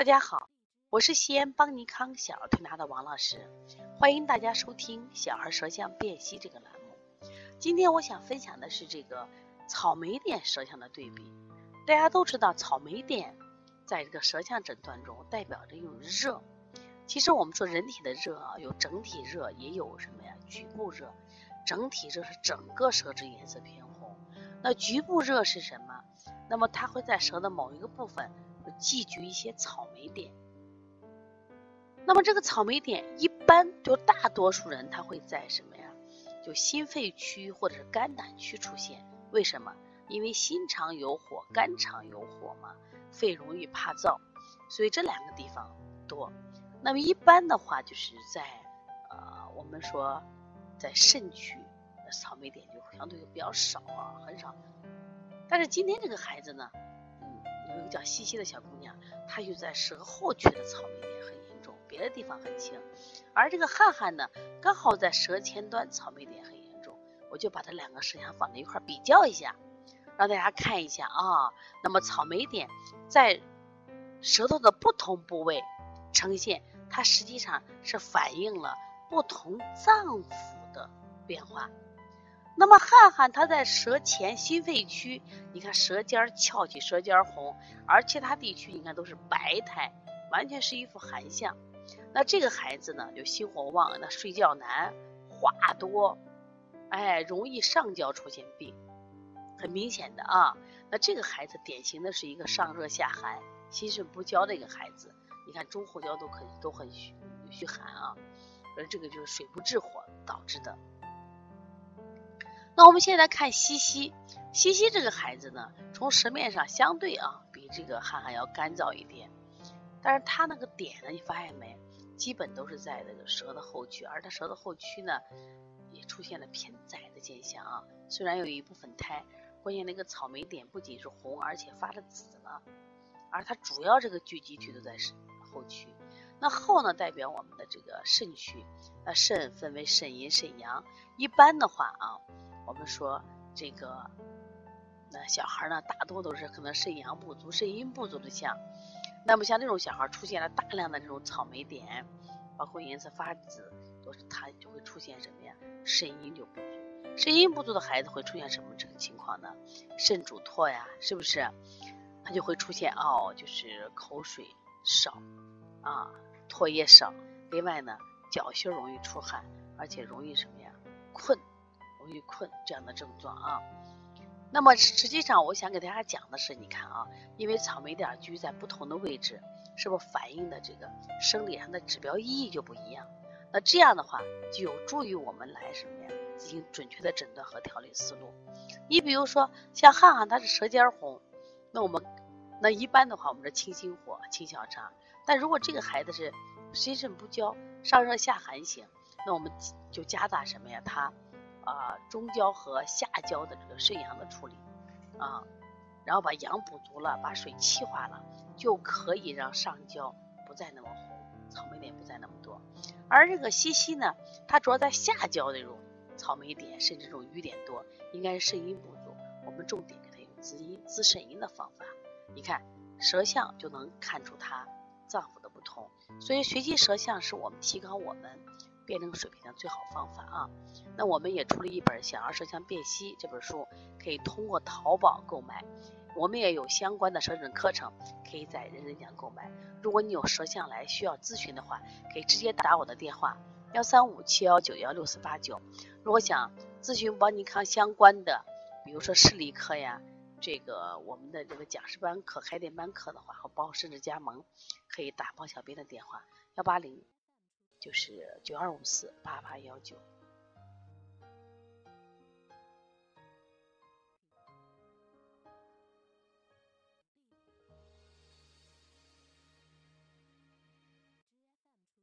大家好，我是西安邦尼康小儿推拿的王老师，欢迎大家收听小儿舌象辨析这个栏目。今天我想分享的是这个草莓点舌象的对比。大家都知道，草莓点在这个舌象诊断中代表着有热。其实我们说人体的热啊，有整体热，也有什么呀？局部热。整体热是整个舌质颜色偏红，那局部热是什么？那么它会在舌的某一个部分会。寄居一些草莓点，那么这个草莓点一般就大多数人他会在什么呀？就心肺区或者是肝胆区出现。为什么？因为心肠有火，肝肠有火嘛，肺容易怕燥，所以这两个地方多。那么一般的话就是在呃我们说在肾区，草莓点就相对就比较少啊，很少。但是今天这个孩子呢？嗯有一个叫西西的小姑娘，她就在舌后区的草莓点很严重，别的地方很轻。而这个汉汉呢，刚好在舌前端草莓点很严重，我就把他两个舌象放在一块比较一下，让大家看一下啊。那么草莓点在舌头的不同部位呈现，它实际上是反映了不同脏腑的变化。那么汗汗它在舌前心肺区，你看舌尖翘起，舌尖红，而其他地区你看都是白苔，完全是一副寒象。那这个孩子呢，就心火旺，那睡觉难，话多，哎，容易上焦出现病，很明显的啊。那这个孩子典型的是一个上热下寒、心肾不交的一个孩子。你看中后焦都可以都很虚虚寒啊，而这个就是水不制火导致的。那我们现在看西西，西西这个孩子呢，从舌面上相对啊，比这个汉汉要干燥一点，但是他那个点呢，你发现没，基本都是在这个舌的后区，而他舌的后区呢，也出现了偏窄的现象啊。虽然有一部分苔，关键那个草莓点不仅是红，而且发了紫了，而它主要这个聚集区都在后区。那后呢，代表我们的这个肾区，那肾分为肾阴、肾阳，一般的话啊。我们说这个，那小孩呢，大多都是可能肾阳不足、肾阴不足的象。那么像这种小孩出现了大量的这种草莓点，包括颜色发紫，都是他就会出现什么呀？肾阴就不足。肾阴不足的孩子会出现什么这个情况呢？肾主唾呀，是不是？他就会出现哦，就是口水少啊，唾液少。另外呢，脚心容易出汗，而且容易什么呀？困。容易困这样的症状啊，那么实际上我想给大家讲的是，你看啊，因为草莓点居在不同的位置，是不是反映的这个生理上的指标意义就不一样？那这样的话就有助于我们来什么呀，进行准确的诊断和调理思路。你比如说像汉汉他是舌尖红，那我们那一般的话，我们是清心火、清小肠。但如果这个孩子是心肾不交、上热下寒型，那我们就加大什么呀？他。啊，中焦和下焦的这个肾阳的处理啊，然后把阳补足了，把水气化了，就可以让上焦不再那么红，草莓点不再那么多。而这个西西呢，它主要在下焦这种草莓点，甚至这种瘀点多，应该是肾阴不足。我们重点给它用滋阴滋肾阴的方法。你看舌象就能看出它脏腑的不同，所以学习舌象是我们提高我们。辩证水平的最好方法啊！那我们也出了一本《小儿舌象辨析》这本书，可以通过淘宝购买。我们也有相关的舌诊课程，可以在人人讲购买。如果你有舌象来需要咨询的话，可以直接打我的电话幺三五七幺九幺六四八九。如果想咨询邦尼康相关的，比如说视力科呀，这个我们的这个讲师班课、开店班课的话，和包甚至加盟，可以打包小编的电话幺八零。就是九二五四八八幺九。